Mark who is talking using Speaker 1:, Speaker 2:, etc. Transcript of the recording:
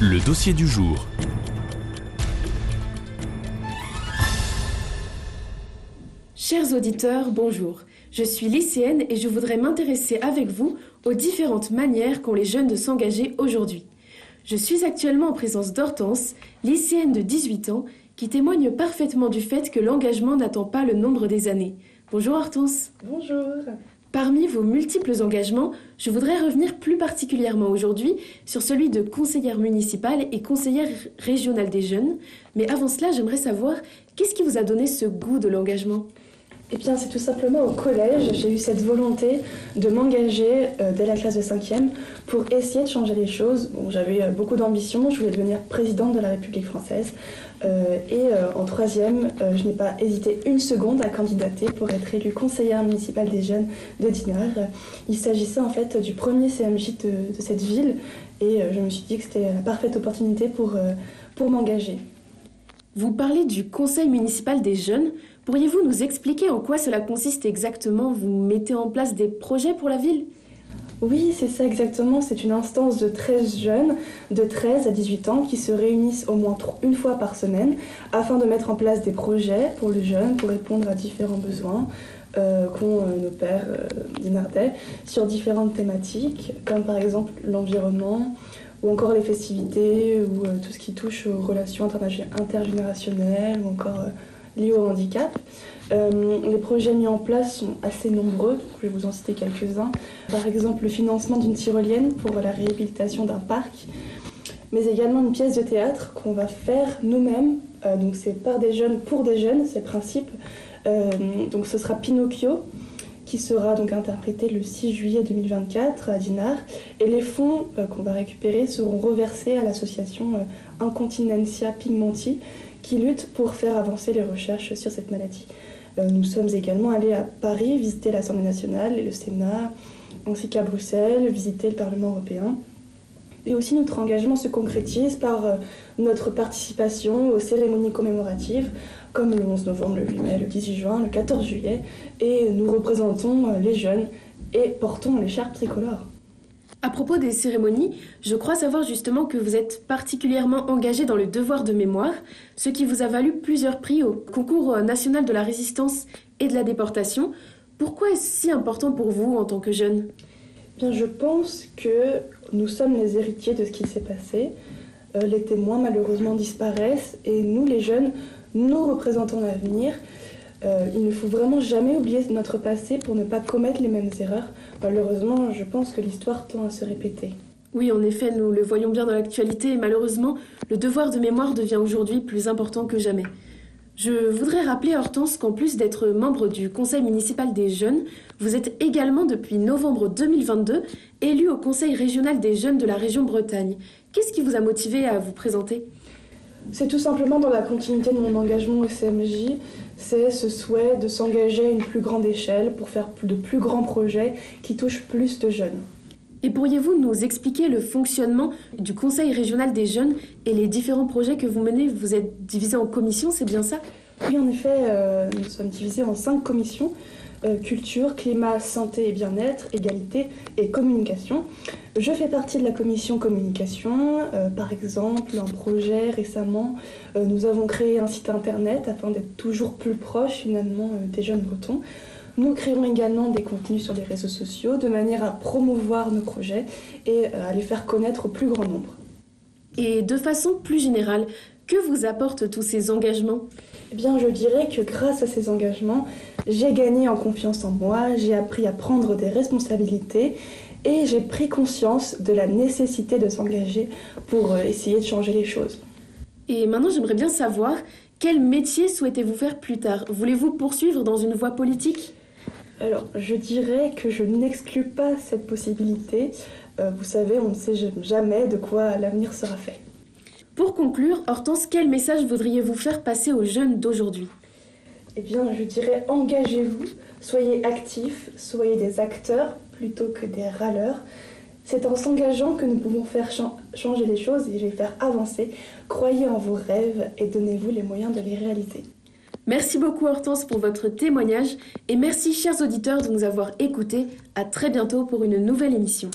Speaker 1: Le dossier du jour.
Speaker 2: Chers auditeurs, bonjour. Je suis lycéenne et je voudrais m'intéresser avec vous aux différentes manières qu'ont les jeunes de s'engager aujourd'hui. Je suis actuellement en présence d'Hortense, lycéenne de 18 ans, qui témoigne parfaitement du fait que l'engagement n'attend pas le nombre des années. Bonjour Hortense.
Speaker 3: Bonjour.
Speaker 2: Parmi vos multiples engagements, je voudrais revenir plus particulièrement aujourd'hui sur celui de conseillère municipale et conseillère régionale des jeunes. Mais avant cela, j'aimerais savoir qu'est-ce qui vous a donné ce goût de l'engagement?
Speaker 3: Eh bien, c'est tout simplement au collège, j'ai eu cette volonté de m'engager euh, dès la classe de 5e pour essayer de changer les choses. J'avais euh, beaucoup d'ambition, je voulais devenir présidente de la République française. Euh, et en troisième, je n'ai pas hésité une seconde à candidater pour être élue conseillère municipale des jeunes de Dinard. Il s'agissait en fait du premier CMJ de, de cette ville et je me suis dit que c'était la parfaite opportunité pour, pour m'engager.
Speaker 2: Vous parlez du conseil municipal des jeunes. Pourriez-vous nous expliquer en quoi cela consiste exactement? Vous mettez en place des projets pour la ville?
Speaker 3: Oui, c'est ça exactement. C'est une instance de 13 jeunes de 13 à 18 ans qui se réunissent au moins une fois par semaine afin de mettre en place des projets pour les jeunes pour répondre à différents besoins euh, qu'ont euh, nos pères euh, sur différentes thématiques, comme par exemple l'environnement ou encore les festivités ou euh, tout ce qui touche aux relations intergénérationnelles ou encore liés au handicap. Euh, les projets mis en place sont assez nombreux, je vais vous en citer quelques-uns. Par exemple, le financement d'une tyrolienne pour la réhabilitation d'un parc, mais également une pièce de théâtre qu'on va faire nous-mêmes. Euh, donc c'est par des jeunes, pour des jeunes, c'est le principe. Euh, donc ce sera Pinocchio, qui sera donc interprété le 6 juillet 2024 à Dinard. Et les fonds qu'on va récupérer seront reversés à l'association Incontinentia Pigmenti, qui lutte pour faire avancer les recherches sur cette maladie. Euh, nous sommes également allés à Paris visiter l'Assemblée nationale et le Sénat, ainsi qu'à Bruxelles, visiter le Parlement européen. Et aussi notre engagement se concrétise par euh, notre participation aux cérémonies commémoratives, comme le 11 novembre, le 8 mai, le 18 juin, le 14 juillet, et nous représentons euh, les jeunes et portons l'écharpe tricolore.
Speaker 2: À propos des cérémonies, je crois savoir justement que vous êtes particulièrement engagé dans le devoir de mémoire, ce qui vous a valu plusieurs prix au concours national de la résistance et de la déportation. Pourquoi est-ce si important pour vous en tant que jeune?
Speaker 3: Bien, je pense que nous sommes les héritiers de ce qui s'est passé. Euh, les témoins malheureusement disparaissent et nous, les jeunes, nous représentons l'avenir. Euh, il ne faut vraiment jamais oublier notre passé pour ne pas commettre les mêmes erreurs. Malheureusement, je pense que l'histoire tend à se répéter.
Speaker 2: Oui, en effet, nous le voyons bien dans l'actualité malheureusement, le devoir de mémoire devient aujourd'hui plus important que jamais. Je voudrais rappeler Hortense qu'en plus d'être membre du Conseil municipal des jeunes, vous êtes également depuis novembre 2022 élu au Conseil régional des jeunes de la région Bretagne. Qu'est-ce qui vous a motivé à vous présenter?
Speaker 3: C'est tout simplement dans la continuité de mon engagement au CMJ, c'est ce souhait de s'engager à une plus grande échelle pour faire de plus grands projets qui touchent plus de jeunes.
Speaker 2: Et pourriez-vous nous expliquer le fonctionnement du Conseil régional des jeunes et les différents projets que vous menez? Vous êtes divisé en commissions, c'est bien ça?
Speaker 3: Oui, en effet, euh, nous sommes divisés en cinq commissions. Euh, culture, climat, santé et bien-être, égalité et communication. Je fais partie de la commission communication. Euh, par exemple, un projet récemment, euh, nous avons créé un site internet afin d'être toujours plus proche finalement des jeunes bretons. Nous créons également des contenus sur les réseaux sociaux de manière à promouvoir nos projets et à les faire connaître au plus grand nombre.
Speaker 2: Et de façon plus générale, que vous apportent tous ces engagements?
Speaker 3: Eh bien, je dirais que grâce à ces engagements, j'ai gagné en confiance en moi, j'ai appris à prendre des responsabilités et j'ai pris conscience de la nécessité de s'engager pour euh, essayer de changer les choses.
Speaker 2: Et maintenant, j'aimerais bien savoir quel métier souhaitez-vous faire plus tard? Voulez-vous poursuivre dans une voie politique?
Speaker 3: Alors, je dirais que je n'exclus pas cette possibilité. Euh, vous savez, on ne sait jamais de quoi l'avenir sera fait.
Speaker 2: Pour conclure, Hortense, quel message voudriez-vous faire passer aux jeunes d'aujourd'hui?
Speaker 3: Eh bien, je dirais engagez-vous, soyez actifs, soyez des acteurs plutôt que des râleurs. C'est en s'engageant que nous pouvons faire changer les choses et les faire avancer. Croyez en vos rêves et donnez-vous les moyens de les réaliser.
Speaker 2: Merci beaucoup Hortense pour votre témoignage et merci chers auditeurs de nous avoir écoutés. À très bientôt pour une nouvelle émission.